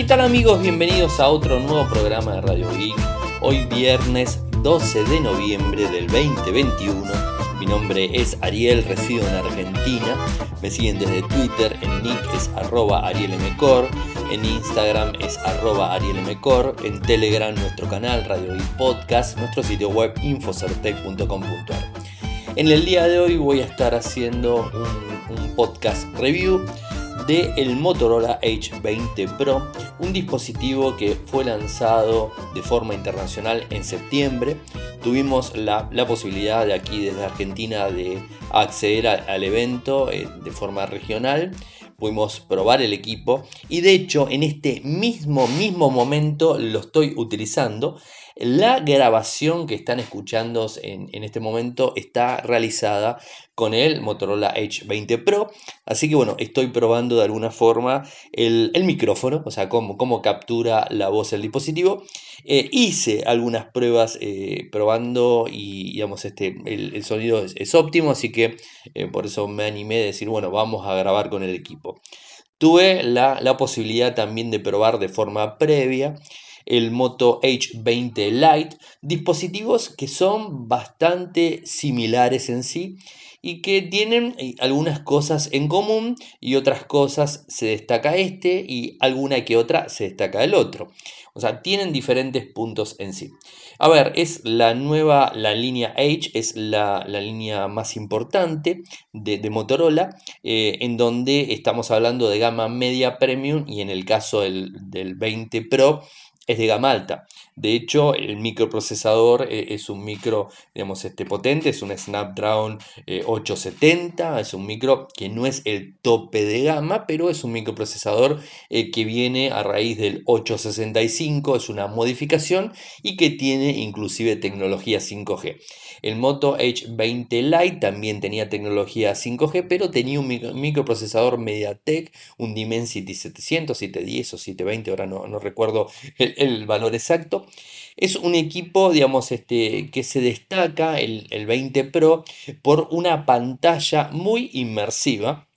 ¿Qué tal amigos? Bienvenidos a otro nuevo programa de Radio Geek. Hoy viernes 12 de noviembre del 2021. Mi nombre es Ariel, resido en Argentina. Me siguen desde Twitter, en nick es arroba arielmcor, en Instagram es arroba arielmcor, en Telegram nuestro canal Radio Geek Podcast, nuestro sitio web infocertec.com.ar. En el día de hoy voy a estar haciendo un, un podcast review de el Motorola H20 Pro, un dispositivo que fue lanzado de forma internacional en septiembre. Tuvimos la, posibilidad de aquí desde Argentina de acceder al evento eh, de forma regional pudimos probar el equipo y de hecho en este mismo mismo momento lo estoy utilizando la grabación que están escuchando en, este momento está realizada con el Motorola H20 Pro. Así que bueno, estoy probando de alguna forma el, micrófono, o sea, cómo, cómo, captura la voz del dispositivo. Eh, hice algunas pruebas eh, probando y digamos, este, el, sonido es, óptimo, así que eh, por eso me animé a decir, bueno, vamos a grabar con el equipo. Tuve la, la posibilidad también de probar de forma previa el Moto H20 Lite, dispositivos que son bastante similares en sí y que tienen eh, algunas cosas en común y otras cosas se destaca este y alguna que otra se destaca el otro. O sea, tienen diferentes puntos en sí. A ver, es la nueva, la línea H, es la, línea más importante de, Motorola, eh, en donde estamos hablando de gama media premium y en el caso del, del 20 Pro es de gama alta. De hecho, el microprocesador eh, es un micro, digamos, este, potente, es un Snapdragon 870, eh, es un micro que no es el tope de gama, pero es un microprocesador eh, que viene a raíz del 865, es una modificación y que tiene inclusive tecnología 5G. El Moto H20 Lite también tenía tecnología 5G, pero tenía un microprocesador MediaTek, un Dimensity 700, 710 o 720, ahora no, no recuerdo el, valor exacto. Es un equipo, digamos, este, que se destaca, el, el 20 Pro, por una pantalla muy inmersiva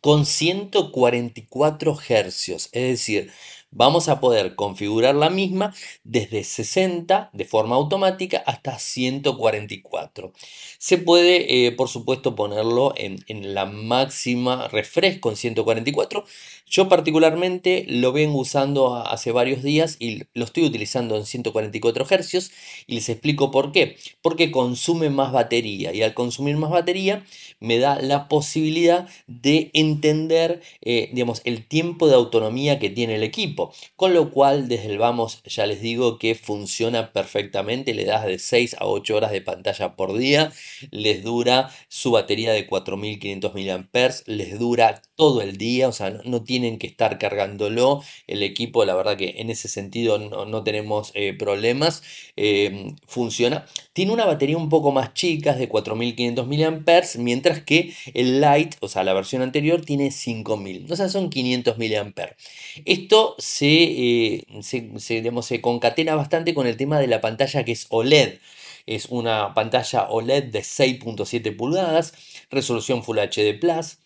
con 144 Hz, es decir, vamos a poder configurar la misma desde 60 de forma automática hasta 144. Se puede, eh, por supuesto, ponerlo en, la máxima refresco en 144. Yo particularmente lo vengo usando hace varios días y lo estoy utilizando en 144 Hz y les explico por qué. Porque consume más batería y al consumir más batería me da la posibilidad de entender, eh, digamos, el tiempo de autonomía que tiene el equipo. Con lo cual, desde el vamos, ya les digo que funciona perfectamente. Le das de 6 a 8 horas de pantalla por día. Les dura su batería de 4500 mAh. Les dura todo el día. O sea, no, tienen que estar cargándolo. El equipo, la verdad que en ese sentido no, tenemos eh, problemas. Eh, funciona. Tiene una batería un poco más chica, de 4500 mAh. Mientras que el Lite, o sea, la versión anterior, tiene 5000. O sea, son 500 mAh. Esto eh, se, se, concatena bastante con el tema de la pantalla que es OLED. Es una pantalla OLED de 6.7 pulgadas, resolución Full HD Plus,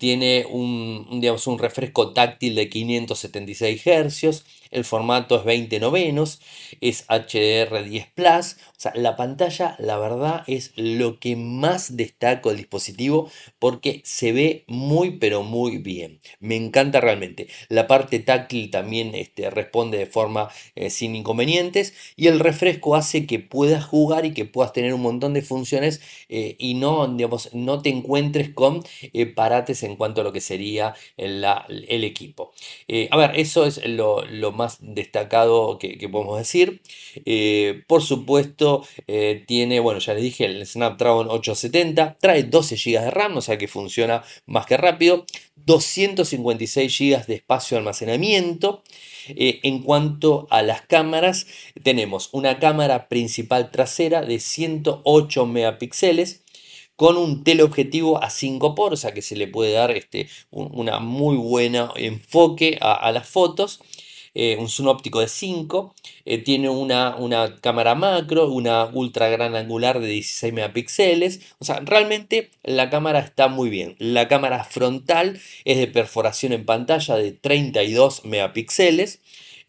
tiene un, digamos, un refresco táctil de 576 Hz, el formato es 20 novenos, es HDR10 Plus, o sea, la pantalla, la verdad, es lo que más destaco el dispositivo porque se ve muy, pero muy bien. Me encanta realmente. La parte táctil también este, responde de forma eh, sin inconvenientes y el refresco hace que puedas jugar y que puedas tener un montón de funciones eh, y no, digamos, no te encuentres con eh, parates en cuanto a lo que sería el, el equipo. a ver, eso es lo, lo más destacado que, podemos decir. Eh, por supuesto, eh, tiene, bueno, ya les dije, el Snapdragon 870, trae 12 GB de RAM, o sea que funciona más que rápido, 256 GB de espacio de almacenamiento. Eh, en cuanto a las cámaras, tenemos una cámara principal trasera de 108 megapíxeles con un teleobjetivo a 5 por, o sea que se le puede dar este, una muy buena enfoque a las fotos eh, un zoom óptico de 5, eh, tiene una, una, cámara macro, una ultra gran angular de 16 megapíxeles, o sea, realmente la cámara está muy bien. La cámara frontal es de perforación en pantalla de 32 megapíxeles.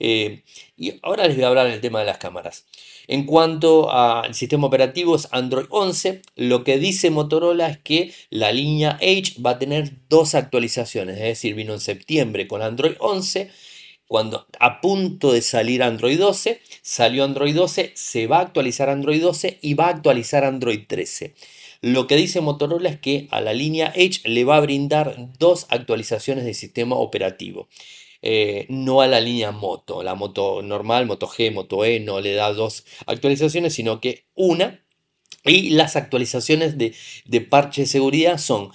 Eh, y ahora les voy a hablar del tema de las cámaras. En cuanto al sistema operativo es Android 11, lo que dice Motorola es que la línea H va a tener dos actualizaciones, es decir, vino en septiembre con Android 11 cuando a punto de salir Android 12, salió Android 12, se va a actualizar Android 12 y va a actualizar Android 13. Lo que dice Motorola es que a la línea Edge le va a brindar dos actualizaciones de sistema operativo. Eh, no a la línea Moto, la Moto normal, Moto G, Moto E, no le da dos actualizaciones, sino que una. Y las actualizaciones de, de parche de seguridad son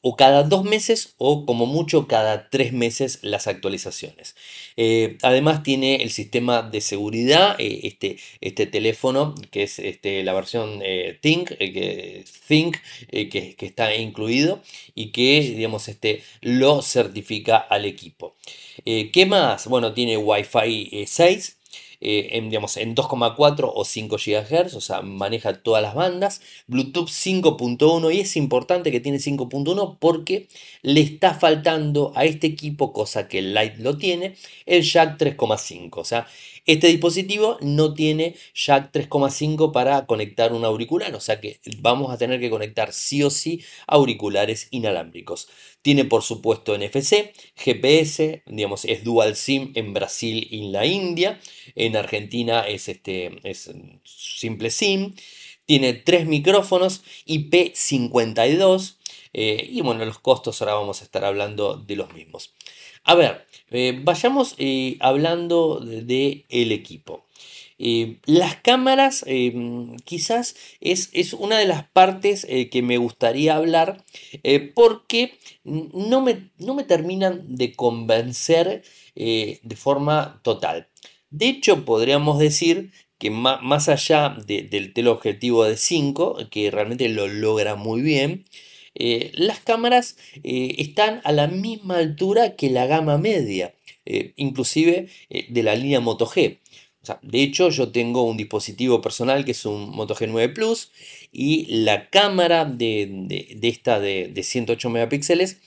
o cada dos meses o como mucho cada tres meses las actualizaciones. Eh, además tiene el sistema de seguridad, eh, este, este teléfono que es este, la versión eh, Think, que, Think que, que, está incluido y que digamos, este, lo certifica al equipo. ¿Qué más? Bueno, tiene Wi-Fi 6 eh, en, digamos, en 2,4 o 5 GHz, o sea, maneja todas las bandas. Bluetooth 5.1 y es importante que tiene 5.1 porque le está faltando a este equipo, cosa que el Lite lo tiene, el jack 3,5. O sea, este dispositivo no tiene jack 3,5 para conectar un auricular, o sea que vamos a tener que conectar sí o sí auriculares inalámbricos. Tiene por supuesto NFC, GPS, digamos, es dual SIM en Brasil y en la India. En Argentina es, este, es simple SIM. Tiene tres micrófonos IP52. Eh, y bueno, los costos ahora vamos a estar hablando de los mismos. A ver, eh, vayamos eh, hablando del el equipo. Eh, las cámaras quizás es, es, una de las partes que me gustaría hablar porque no me, no me, terminan de convencer de forma total. De hecho, podríamos decir que más, allá del teleobjetivo de 5, que realmente lo logra muy bien, eh, las cámaras eh, están a la misma altura que la gama media, eh, inclusive de la línea Moto G. de hecho, yo tengo un dispositivo personal que es un Moto G9 Plus y la cámara de, esta de, 108 megapíxeles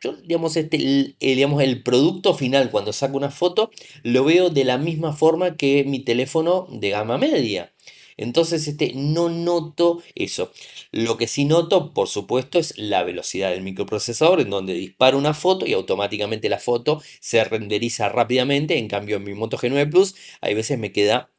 yo, digamos, este, digamos, el producto final cuando saco una foto lo veo de la misma forma que mi teléfono de gama media. Entonces este, no noto eso. Lo que sí noto, por supuesto, es la velocidad del microprocesador, en donde disparo una foto y automáticamente la foto se renderiza rápidamente. En cambio, en mi Moto G9 Plus, hay veces me queda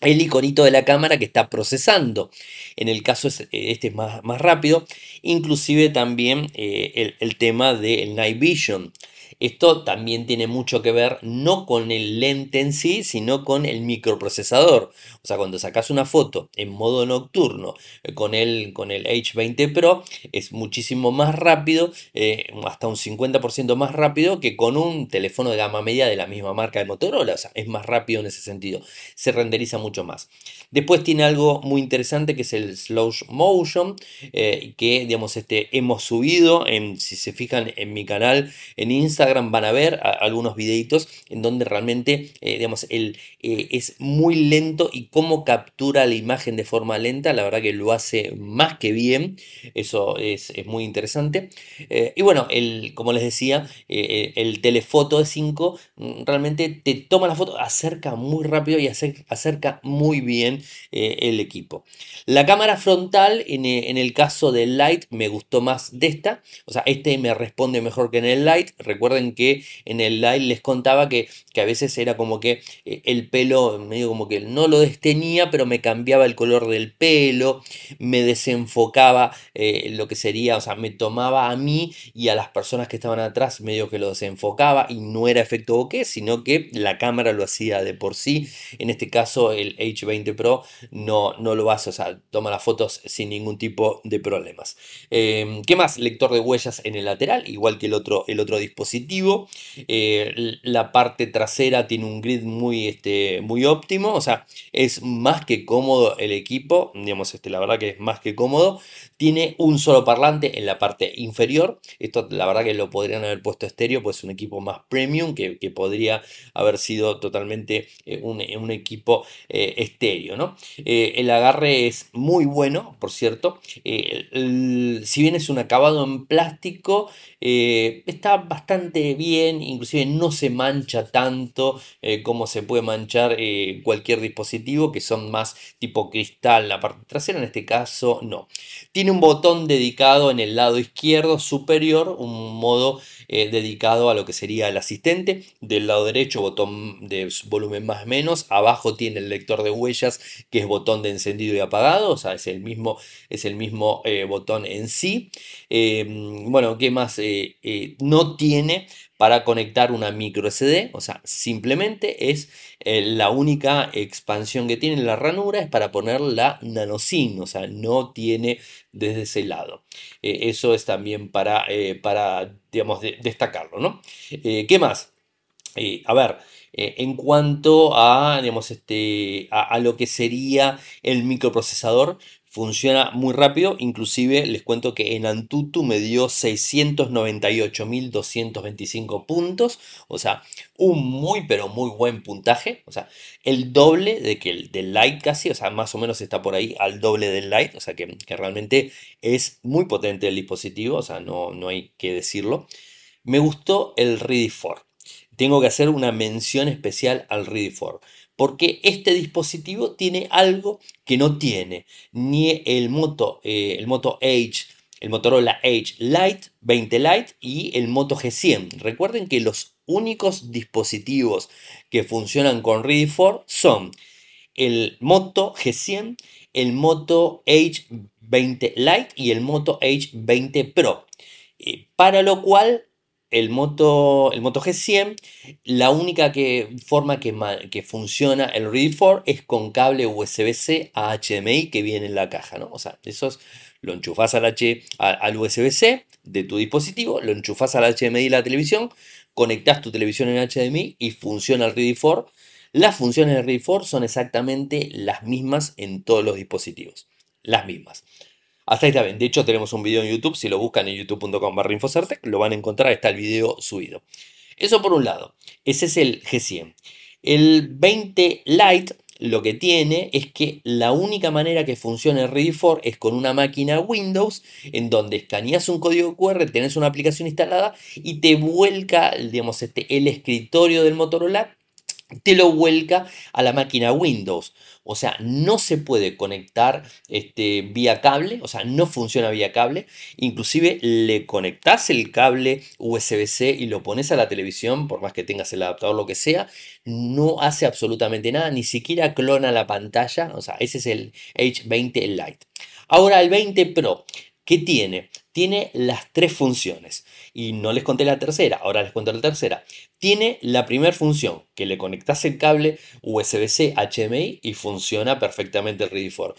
el iconito de la cámara que está procesando. En el caso este es más, más rápido. Inclusive también eh, el, el, tema del Night Vision. Esto también tiene mucho que ver no con el lente en sí, sino con el microprocesador. O sea, cuando sacas una foto en modo nocturno eh, con el, con el H20 Pro, es muchísimo más rápido, eh, hasta un 50% más rápido que con un teléfono de gama media de la misma marca de Motorola. O sea, es más rápido en ese sentido. Se renderiza mucho más. Después tiene algo muy interesante que es el slow motion, eh, que digamos, este, hemos subido, si se fijan en mi canal en Instagram, van a ver algunos videitos en donde realmente, eh, digamos, el, eh, es muy lento y cómo captura la imagen de forma lenta, la verdad que lo hace más que bien, eso es, muy interesante. Eh, y bueno, el, como les decía, el telefoto de 5 mm, realmente te toma la foto, acerca muy rápido y acerca muy bien el equipo. La cámara frontal, en, en el caso del Light, me gustó más de esta, o sea, este me responde mejor que en el Light, recuerden que en el live les contaba que, que a veces era como que eh, el pelo medio como que no lo destenía, pero me cambiaba el color del pelo, me desenfocaba eh, lo que sería, o sea, me tomaba a mí y a las personas que estaban atrás medio que lo desenfocaba y no era efecto bokeh, sino que la cámara lo hacía de por sí. En este caso el H20 Pro no, no lo hace, o sea, toma las fotos sin ningún tipo de problemas. Em, ¿Qué más? Lector de huellas en el lateral, igual que el otro, el otro dispositivo. Eh, la parte trasera tiene un grid muy, este, muy óptimo, o sea, es más que cómodo el equipo, digamos, este, la verdad que es más que cómodo. Tiene un solo parlante en la parte inferior. Esto la verdad que lo podrían haber puesto estéreo, pues es un equipo más premium que, podría haber sido totalmente eh, un, equipo eh, estéreo. ¿no? Eh, el agarre es muy bueno, por cierto. si bien es un acabado en plástico, está bastante bien, inclusive no se mancha tanto como se puede manchar cualquier dispositivo, que son más tipo cristal la parte trasera, en este caso no. Un botón dedicado en el lado izquierdo superior, un modo eh, dedicado a lo que sería el asistente. Del lado derecho, botón de volumen más menos. Abajo tiene el lector de huellas, que es botón de encendido y apagado. O sea, es el mismo, es el mismo eh, botón en sí. Em, bueno, ¿qué más? Eh, no tiene para conectar una micro SD, o sea, simplemente es la única expansión que tiene la ranura es para poner la nanoSIM, o sea, no tiene desde ese lado. Eso es también para, para digamos, destacarlo, ¿no? Eh, ¿Qué más? a ver, en cuanto a, digamos, este, a, lo que sería el microprocesador, funciona muy rápido, inclusive les cuento que en Antutu me dio 698.225 puntos, o sea, un muy pero muy buen puntaje, o sea, el doble de que el del Lite casi, o sea, más o menos está por ahí al doble del Lite, o sea, que, realmente es muy potente el dispositivo, o sea, no, no hay que decirlo. Me gustó el Ready 4. Tengo que hacer una mención especial al Ready 4 porque este dispositivo tiene algo que no tiene ni el Moto, eh, el Moto Edge, el Motorola Edge Lite 20 Lite y el Moto G100. Recuerden que los únicos dispositivos que funcionan con Ready 4 son el Moto G100, el Moto Edge 20 Lite y el Moto Edge 20 Pro. Eh, para lo cual el Moto, el Moto G100, la única que, forma que, que funciona el Ready 4 es con cable USB-C a HDMI que viene en la caja, ¿no? O sea, eso lo enchufas al, al USB-C de tu dispositivo, lo enchufas al HDMI de la televisión, conectas tu televisión en HDMI y funciona el Ready 4. Las funciones del Ready 4 son exactamente las mismas en todos los dispositivos. Las mismas. Hasta ahí está bien. De hecho, tenemos un video en YouTube. Si lo buscan en youtube.com barra Infocertec, lo van a encontrar. Está el video subido. Eso por un lado. Ese es el G100. El 20 Lite lo que tiene es que la única manera que funciona el Ready for es con una máquina Windows en donde escaneas un código QR, tenés una aplicación instalada y te vuelca, digamos, este, el escritorio del Motorola, te lo vuelca a la máquina Windows. O sea, no se puede conectar este, vía cable, o sea, no funciona vía cable. Inclusive le conectas el cable USB-C y lo pones a la televisión, por más que tengas el adaptador, lo que sea, no hace absolutamente nada, ni siquiera clona la pantalla. O sea, ese es el H20 Lite. Ahora el 20 Pro, ¿qué tiene? Tiene las tres funciones. Y no les conté la tercera, ahora les cuento la tercera tiene la primera función, que le conectas el cable USB-C HDMI y funciona perfectamente el Ready for.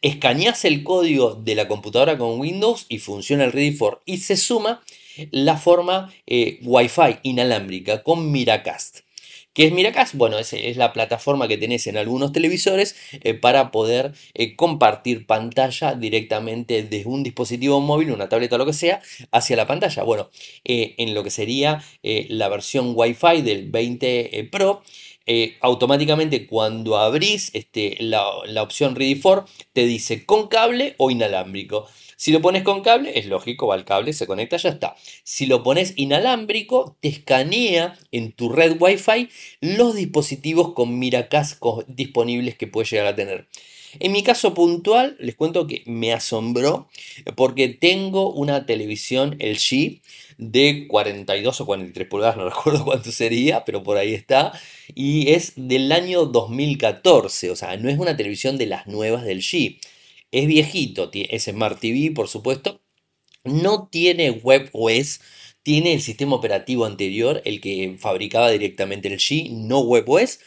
Escaneas el código de la computadora con Windows y funciona el Ready for. Y se suma la forma eh, Wi-Fi inalámbrica con Miracast. ¿Qué es Miracast? Bueno, es, es la plataforma que tenés en algunos televisores eh, para poder eh, compartir pantalla directamente desde un dispositivo móvil, una tableta o lo que sea, hacia la pantalla. Bueno, eh, en lo que sería la versión Wi-Fi del 20 Pro, automáticamente cuando abrís este, la, la, opción Ready for, te dice con cable o inalámbrico. Si lo pones con cable, es lógico, va al cable, se conecta, ya está. Si lo pones inalámbrico, te escanea en tu red Wi-Fi los dispositivos con Miracast disponibles que puedes llegar a tener. En mi caso puntual, les cuento que me asombró porque tengo una televisión LG de 42 o 43 pulgadas, no recuerdo cuánto sería, pero por ahí está, y es del año 2014, o sea, no es una televisión de las nuevas del G. Es viejito, es Smart TV, por supuesto. No tiene WebOS, tiene el sistema operativo anterior, el que fabricaba directamente el G, no WebOS.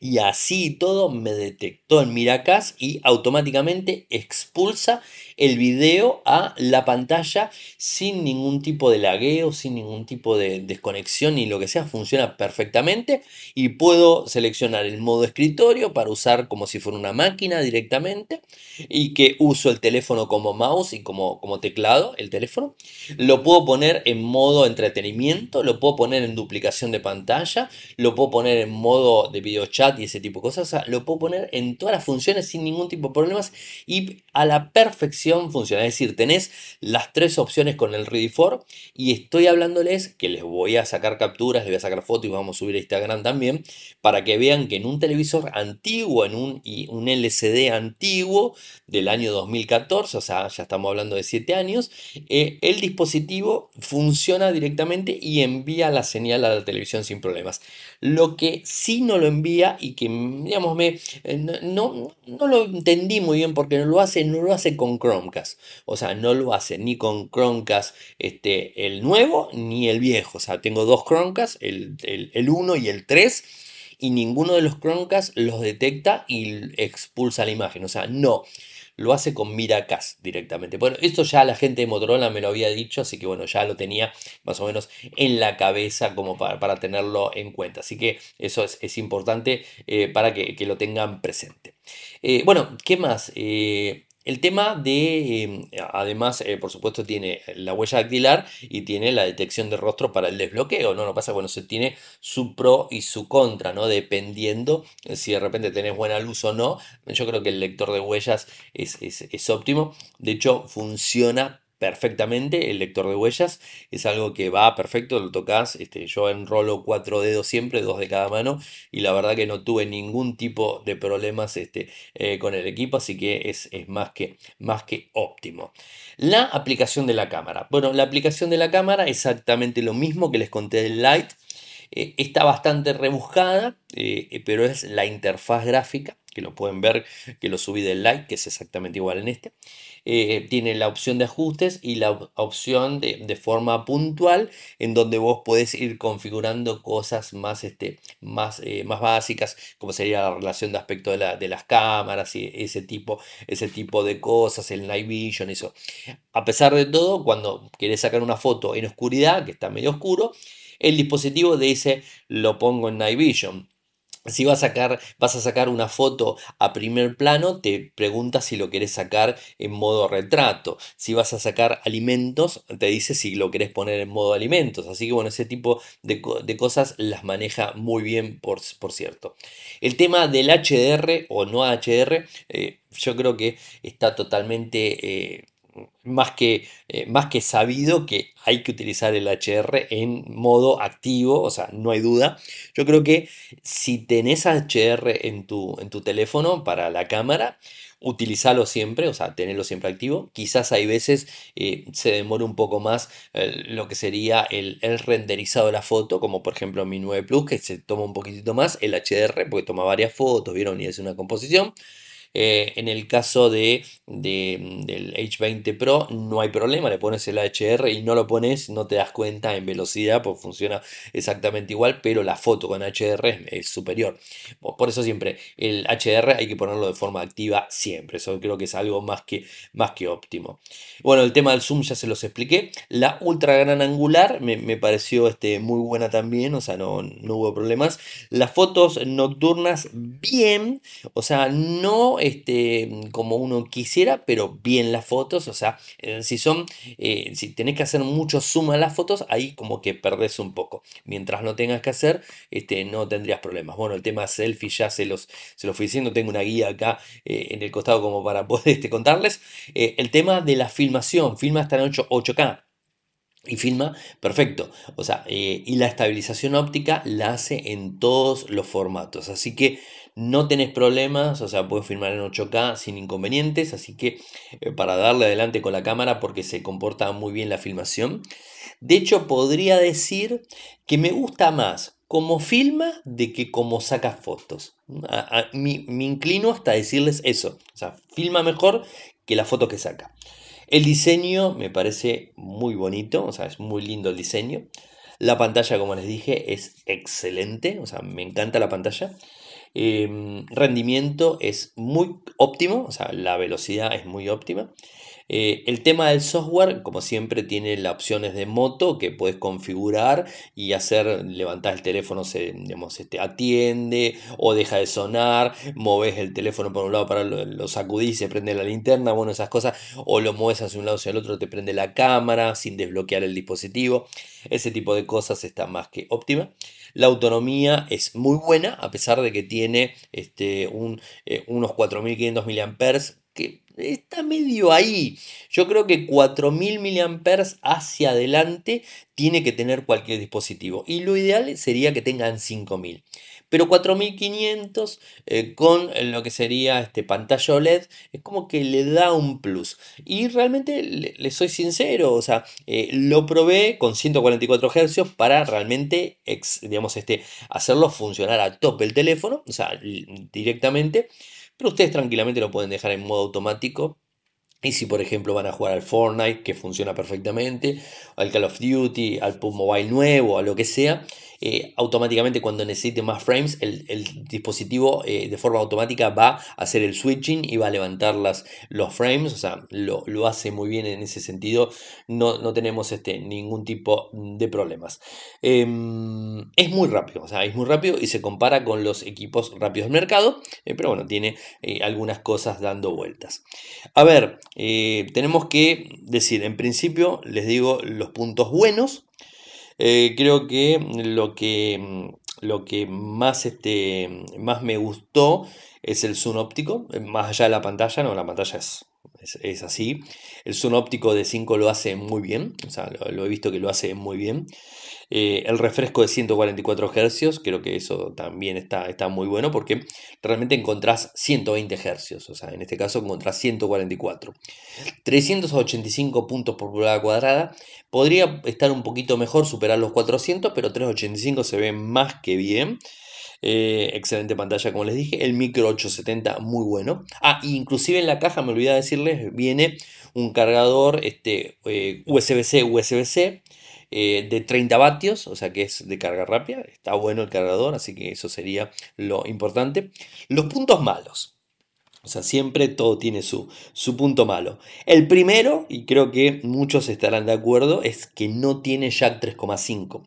y así todo me detectó en Miracast y automáticamente expulsa el video a la pantalla sin ningún tipo de lagueo, sin ningún tipo de desconexión ni lo que sea, funciona perfectamente y puedo seleccionar el modo escritorio para usar como si fuera una máquina directamente y que uso el teléfono como mouse y como, como teclado, el teléfono. Lo puedo poner en modo entretenimiento, lo puedo poner en duplicación de pantalla, lo puedo poner en modo de video chat y ese tipo de cosas, lo puedo poner en todas las funciones sin ningún tipo de problemas y a la perfección funciona. Es decir, tenés las tres opciones con el Ready for y estoy hablándoles que les voy a sacar capturas, les voy a sacar fotos y vamos a subir a Instagram también para que vean que en un televisor antiguo, en un, un LCD antiguo del año 2014, o sea, ya estamos hablando de 7 años, eh, el dispositivo funciona directamente y envía la señal a la televisión sin problemas. Lo que sí no lo envía y que, digamos, eh, no, no, lo entendí muy bien porque no lo hace, no lo hace con Chromecast. O sea, no lo hace ni con Chromecast este, el nuevo ni el viejo. O sea, tengo dos Chromecast, el, el, el 1 y el 3 y ninguno de los Chromecast los detecta y expulsa la imagen. O sea, no lo hace con Miracast directamente. Bueno, esto ya la gente de Motorola me lo había dicho, así que bueno, ya lo tenía más o menos en la cabeza como para, tenerlo en cuenta. Así que eso es, importante eh, para que, lo tengan presente. Eh, bueno, ¿qué más? Eh, el tema de, em, además, eh, por supuesto, tiene la huella dactilar y tiene la detección de rostro para el desbloqueo, ¿no? No pasa, bueno, se tiene su pro y su contra, ¿no? Dependiendo si de repente tenés buena luz o no. Yo creo que el lector de huellas es, es óptimo. De hecho, funciona perfectamente el lector de huellas es algo que va perfecto lo tocas este, yo enrolo cuatro dedos siempre dos de cada mano y la verdad que no tuve ningún tipo de problemas este, eh, con el equipo así que es, más, que, más que óptimo. La aplicación de la cámara. Bueno la aplicación de la cámara exactamente lo mismo que les conté del light eh, está bastante rebuscada eh, pero es la interfaz gráfica que lo pueden ver que lo subí del light que es exactamente igual en este eh, tiene la opción de ajustes y la opción de, forma puntual en donde vos podés ir configurando cosas más, este, más, eh, más básicas como sería la relación de aspecto de, las cámaras y ese tipo, ese tipo de cosas, el night vision, eso. A pesar de todo, cuando querés sacar una foto en oscuridad, que está medio oscuro, el dispositivo dice lo pongo en night vision si vas a, sacar, vas a sacar una foto a primer plano, te pregunta si lo querés sacar en modo retrato. Si vas a sacar alimentos, te dice si lo querés poner en modo alimentos. Así que bueno, ese tipo de, cosas las maneja muy bien, por, por, cierto. El tema del HDR o no HDR, eh, yo creo que está totalmente... Eh, más que, eh, más que sabido que hay que utilizar el HR en modo activo, o sea, no hay duda. Yo creo que si tenés HR en tu, en tu teléfono para la cámara, utilizarlo siempre, o sea, tenerlo siempre activo. Quizás hay veces eh, se demore un poco más eh, lo que sería el, el, renderizado de la foto, como por ejemplo mi 9 Plus, que se toma un poquitito más, el HDR, porque toma varias fotos, vieron, y es una composición. Eh, en el caso de, del H20 Pro no hay problema, le pones el HR y no lo pones, no te das cuenta en velocidad, pues funciona exactamente igual, pero la foto con HDR es, superior. Por eso siempre el HDR hay que ponerlo de forma activa siempre, eso creo que es algo más que, más que óptimo. Bueno, el tema del zoom ya se los expliqué, la ultra gran angular me, pareció este, muy buena también, o sea, no, no hubo problemas. Las fotos nocturnas bien, o sea, no este, como uno quisiera, pero bien las fotos, o sea, eh, si son, eh, si tenés que hacer mucho zoom las fotos, ahí como que perdés un poco. Mientras no tengas que hacer, este, no tendrías problemas. Bueno, el tema selfie ya se los, se los fui diciendo, tengo una guía acá eh, en el costado como para poder este, contarles. el tema de la filmación, filma hasta en 8, 8K y filma perfecto. O sea, y la estabilización óptica la hace en todos los formatos. Así que no tenés problemas, o sea, puedes filmar en 8K sin inconvenientes, así que eh, para darle adelante con la cámara porque se comporta muy bien la filmación. De hecho, podría decir que me gusta más como filma de que como saca fotos. me, inclino hasta decirles eso, o sea, filma mejor que la foto que saca. El diseño me parece muy bonito, o sea, es muy lindo el diseño. La pantalla, como les dije, es excelente, o sea, me encanta la pantalla. Em, rendimiento es muy óptimo, o sea, la velocidad es muy óptima. Eh, el tema del software, como siempre, tiene las opciones de moto que puedes configurar y hacer, levantar el teléfono, se digamos, atiende o deja de sonar, moves el teléfono por un lado para lo, lo sacudís, se prende la linterna, bueno, esas cosas, o lo mueves hacia un lado hacia el otro, te prende la cámara sin desbloquear el dispositivo. Ese tipo de cosas está más que óptima. La autonomía es muy buena, a pesar de que tiene este, un, eh, unos 4500 mAh, que está medio ahí. Yo creo que 4000 mAh hacia adelante tiene que tener cualquier dispositivo. Y lo ideal sería que tengan 5000 pero 4500 eh, con lo que sería este pantalla OLED es como que le da un plus. Y realmente le, soy sincero, o sea, eh, lo probé con 144 Hz para realmente, digamos, este, hacerlo funcionar a tope el teléfono, o sea, directamente. Pero ustedes tranquilamente lo pueden dejar en modo automático. Y si por ejemplo van a jugar al Fortnite, que funciona perfectamente, al Call of Duty, al PUB Mobile nuevo, a lo que sea, eh, automáticamente cuando necesite más frames, el, dispositivo eh, de forma automática va a hacer el switching y va a levantar las, los frames, o sea, lo, hace muy bien en ese sentido, no, no tenemos este, ningún tipo de problemas. Em, es muy rápido, o es muy rápido y se compara con los equipos rápidos del mercado, eh, pero bueno, tiene algunas cosas dando vueltas. A ver, tenemos que decir, en principio, les digo los puntos buenos, eh, creo que lo que, mm, lo que más, este, más me gustó es el zoom óptico, eh, más allá de la pantalla, no, la pantalla es, es, así. El zoom óptico de 5 lo hace muy bien, o sea, lo, he visto que lo hace muy bien. Eh, el refresco de 144 Hz, creo que eso también está, está muy bueno porque realmente encontrás 120 Hz, o sea, en este caso encontrás 144. 385 puntos por pulgada cuadrada, podría estar un poquito mejor, superar los 400, pero 385 se ve más que bien. Eh, excelente pantalla, como les dije. El micro 870, muy bueno. Ah, inclusive en la caja, me olvidé decirles, viene un cargador este, eh, USB-C, USB-C. Eh, de 30 vatios, o sea que es de carga rápida, está bueno el cargador, así que eso sería lo importante. Los puntos malos, o sea, siempre todo tiene su, su, punto malo. El primero, y creo que muchos estarán de acuerdo, es que no tiene jack 3,5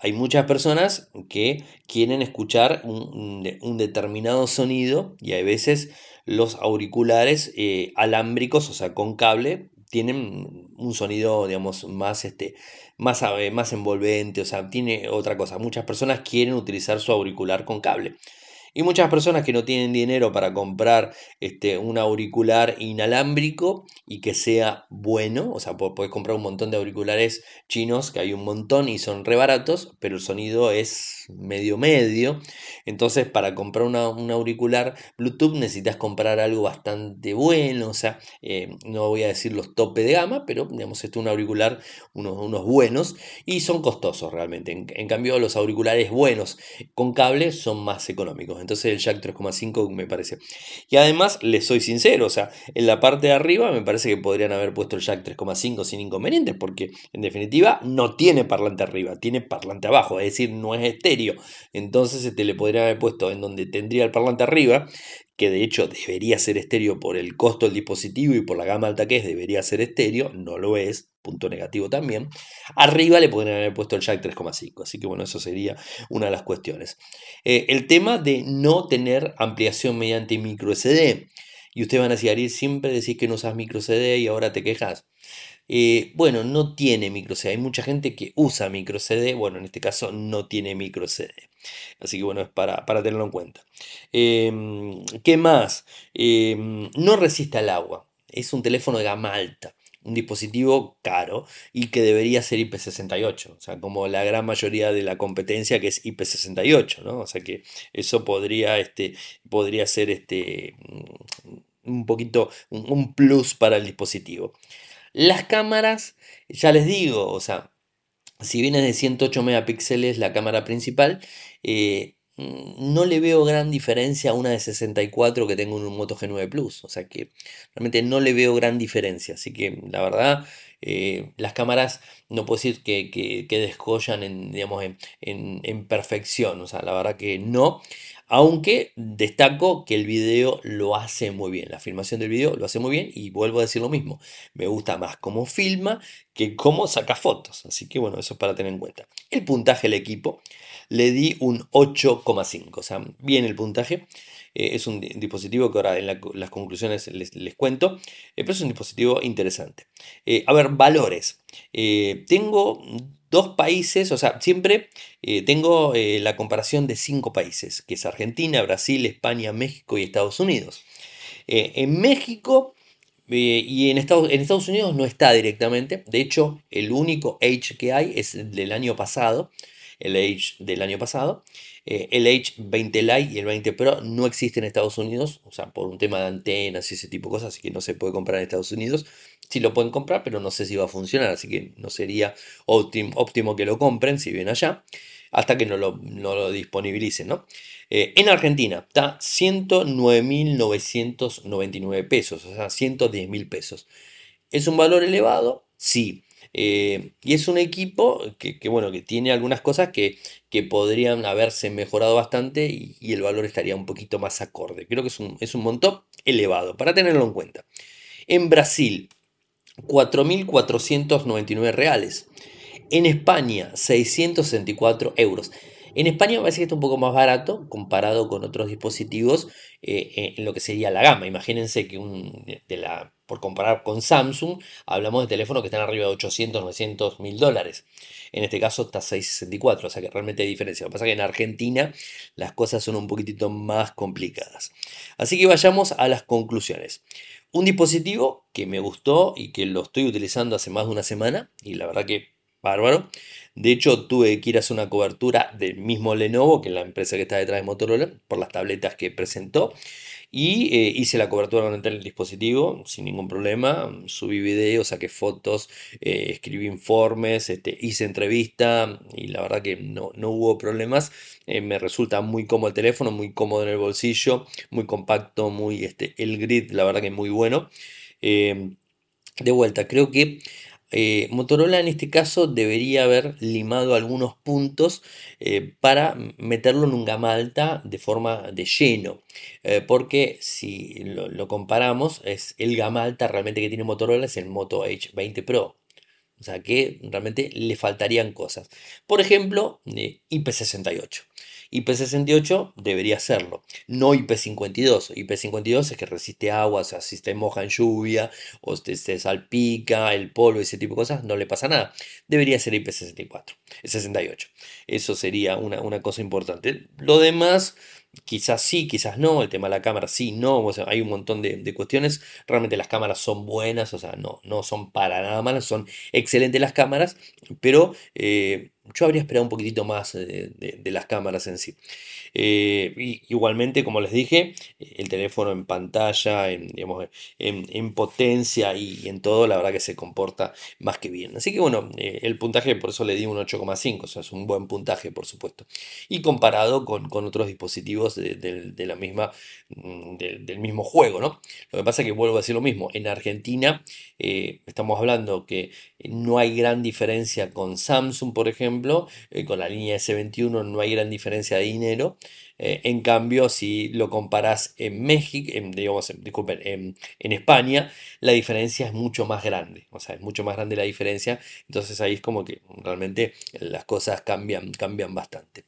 hay muchas personas que quieren escuchar un, determinado sonido y hay veces los auriculares eh, alámbricos, o sea, con cable, tienen un sonido, digamos, más, este, más, más envolvente, o sea, tiene otra cosa. Muchas personas quieren utilizar su auricular con cable. Y muchas personas que no tienen dinero para comprar este, un auricular inalámbrico y que sea bueno, o sea, puedes comprar un montón de auriculares chinos, que hay un montón y son re baratos, pero el sonido es medio medio. Entonces, para comprar un auricular Bluetooth necesitas comprar algo bastante bueno, o sea, eh, no voy a decir los tope de gama, pero digamos, este es un auricular, unos, unos buenos, y son costosos realmente. en cambio, los auriculares buenos con cable son más económicos. Entonces el jack 3,5 me parece. Y además, les soy sincero, o sea, en la parte de arriba me parece que podrían haber puesto el jack 3,5 sin inconvenientes, porque en definitiva no tiene parlante arriba, tiene parlante abajo, es decir, no es estéreo. Entonces este, le podrían haber puesto en donde tendría el parlante arriba que de hecho debería ser estéreo por el costo del dispositivo y por la gama alta que es, debería ser estéreo, no lo es, punto negativo también. Arriba le podrían haber puesto el jack 3,5, así que bueno, eso sería una de las cuestiones. Eh, el tema de no tener ampliación mediante micro SD. Y ustedes van a decir, siempre decís que no usas micro CD y ahora te quejas. Eh, bueno, no tiene micro CD. Hay mucha gente que usa micro CD. Bueno, en este caso no tiene micro CD. Así que bueno, es para, tenerlo en cuenta. Em, ¿Qué más? Em, no resiste al agua. Es un teléfono de gama alta un dispositivo caro y que debería ser IP68, o sea, como la gran mayoría de la competencia que es IP68, ¿no? O sea que eso podría, este, podría ser este, un poquito un plus para el dispositivo. Las cámaras, ya les digo, o sea, si viene de 108 megapíxeles la cámara principal, eh, mm, no le veo gran diferencia a una de 64 que tengo en un Moto G9 Plus. O sea que realmente no le veo gran diferencia. Así que la verdad, eh, las cámaras no puedo decir que, que, en, digamos, en, en, perfección. O sea, la verdad que no. Aunque destaco que el video lo hace muy bien, la filmación del video lo hace muy bien y vuelvo a decir lo mismo, me gusta más cómo filma que cómo saca fotos, así que bueno, eso es para tener en cuenta. El puntaje del equipo le di un 8,5, o sea, bien el puntaje. Eh, es un dispositivo que ahora en las conclusiones les, cuento, eh, pero es un dispositivo interesante. Eh, a ver, valores. tengo dos países, o sea, siempre tengo la comparación de cinco países, que es Argentina, Brasil, España, México y Estados Unidos. en México y en Estados, Unidos no está directamente. De hecho, el único Edge que hay es del año pasado, el Edge del año pasado. Eh, el Edge 20 Lite y el 20 Pro no existen en Estados Unidos, o sea, por un tema de antenas y ese tipo de cosas, así que no se puede comprar en Estados Unidos. Sí lo pueden comprar, pero no sé si va a funcionar, así que no sería óptimo, que lo compren si vienen allá, hasta que no lo, disponibilicen, ¿no? Eh, en Argentina está 109.999 pesos, o sea, 110.000 pesos. ¿Es un valor elevado? Sí. Eh, y es un equipo que, bueno, que tiene algunas cosas que, podrían haberse mejorado bastante y, el valor estaría un poquito más acorde. Creo que es un, es un montón elevado, para tenerlo en cuenta. En Brasil, 4.499 reales. En España, 664 euros. En España parece que está un poco más barato comparado con otros dispositivos eh, en lo que sería la gama. Imagínense que un, por comparar con Samsung, hablamos de teléfonos que están arriba de 800, 900 mil dólares. En este caso está 664, o sea que realmente hay diferencia. Lo que pasa es que en Argentina las cosas son un poquitito más complicadas. Así que vayamos a las conclusiones. Un dispositivo que me gustó y que lo estoy utilizando hace más de una semana y la verdad que bárbaro. De hecho, tuve que ir a hacer una cobertura del mismo Lenovo, que es la empresa que está detrás de Motorola, por las tabletas que presentó. Y eh, hice la cobertura con el dispositivo sin ningún problema. Subí videos, saqué fotos, eh, escribí informes, este, hice entrevista y la verdad que no, hubo problemas. Eh, me resulta muy cómodo el teléfono, muy cómodo en el bolsillo, muy compacto, muy este, el grid, la verdad que muy bueno. de vuelta, creo que eh, Motorola en este caso debería haber limado algunos puntos eh, para meterlo en un gama alta de forma de lleno. Eh, porque si lo, comparamos, es el gama alta realmente que tiene Motorola es el Moto H20 Pro. O sea que realmente le faltarían cosas. Por ejemplo, IP68. IP68 debería hacerlo, no IP52. IP52 es que resiste agua, o sea, si te moja en lluvia o te, salpica el polvo, ese tipo de cosas, no le pasa nada. Debería ser IP64, 68. Eso sería una, una cosa importante. Lo demás Quizás sí, quizás no, el tema de la cámara sí, no, hay un montón de, cuestiones. Realmente las cámaras son buenas, o sea, no, no son para nada malas, son excelentes las cámaras, pero eh, yo habría esperado un poquitito más de, las cámaras en sí. Eh, igualmente, como les dije, el teléfono en pantalla, en, potencia y, en todo, la verdad que se comporta más que bien. Así que bueno, eh, el puntaje, por eso le di un 8,5, o sea, es un buen puntaje, por supuesto. Y comparado con, otros dispositivos de, la misma, mm, del mismo juego, ¿no? Lo que pasa es que vuelvo a decir lo mismo, en Argentina eh, estamos hablando que no hay gran diferencia con Samsung, por ejemplo, eh, con la línea S21 no hay gran diferencia de dinero. Eh, en cambio, si lo comparas en México, en, digamos, disculpen, en, España, la diferencia es mucho más grande. O sea, es mucho más grande la diferencia. Entonces ahí es como que realmente las cosas cambian, cambian bastante.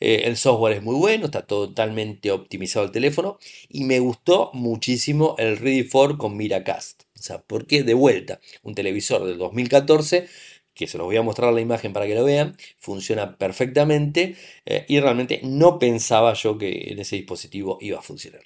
Eh, el software es muy bueno, está totalmente optimizado el teléfono y me gustó muchísimo el Ready for con Miracast. O sea, porque de vuelta, un televisor del 2014 que se los voy a mostrar la imagen para que lo vean, funciona perfectamente eh, y realmente no pensaba yo que en ese dispositivo iba a funcionar.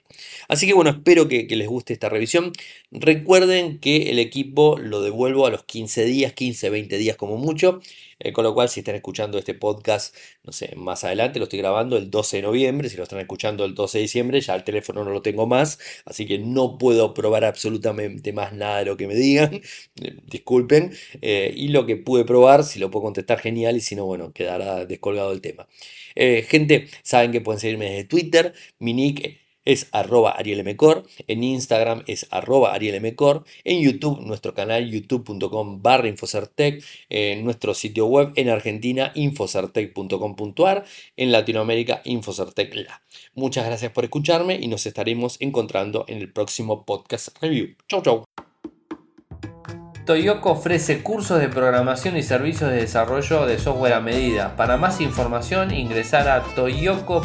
Así que bueno, espero que, les guste esta revisión. Recuerden que el equipo lo devuelvo a los 15 días, 15, 20 días como mucho. Eh, con lo cual, si están escuchando este podcast, no sé, más adelante, lo estoy grabando el 12 de noviembre, si lo están escuchando el 12 de diciembre, ya el teléfono no lo tengo más, así que no puedo probar absolutamente más nada de lo que me digan, disculpen, eh, y lo que pude probar, si lo puedo contestar, genial, y si no, bueno, quedará descolgado el tema. Eh, gente, saben que pueden seguirme desde Twitter, mi nick es arroba arielmcor, en Instagram es arroba arielmcor, en YouTube nuestro canal youtube.com barra infocertec, en nuestro sitio web en Argentina infocertec.com.ar, en Latinoamérica infocertec la. Muchas gracias por escucharme y nos estaremos encontrando en el próximo podcast review. Chau chau. Toyoko ofrece cursos de programación y servicios de desarrollo de software a medida. Para más información ingresar a toyoko.io.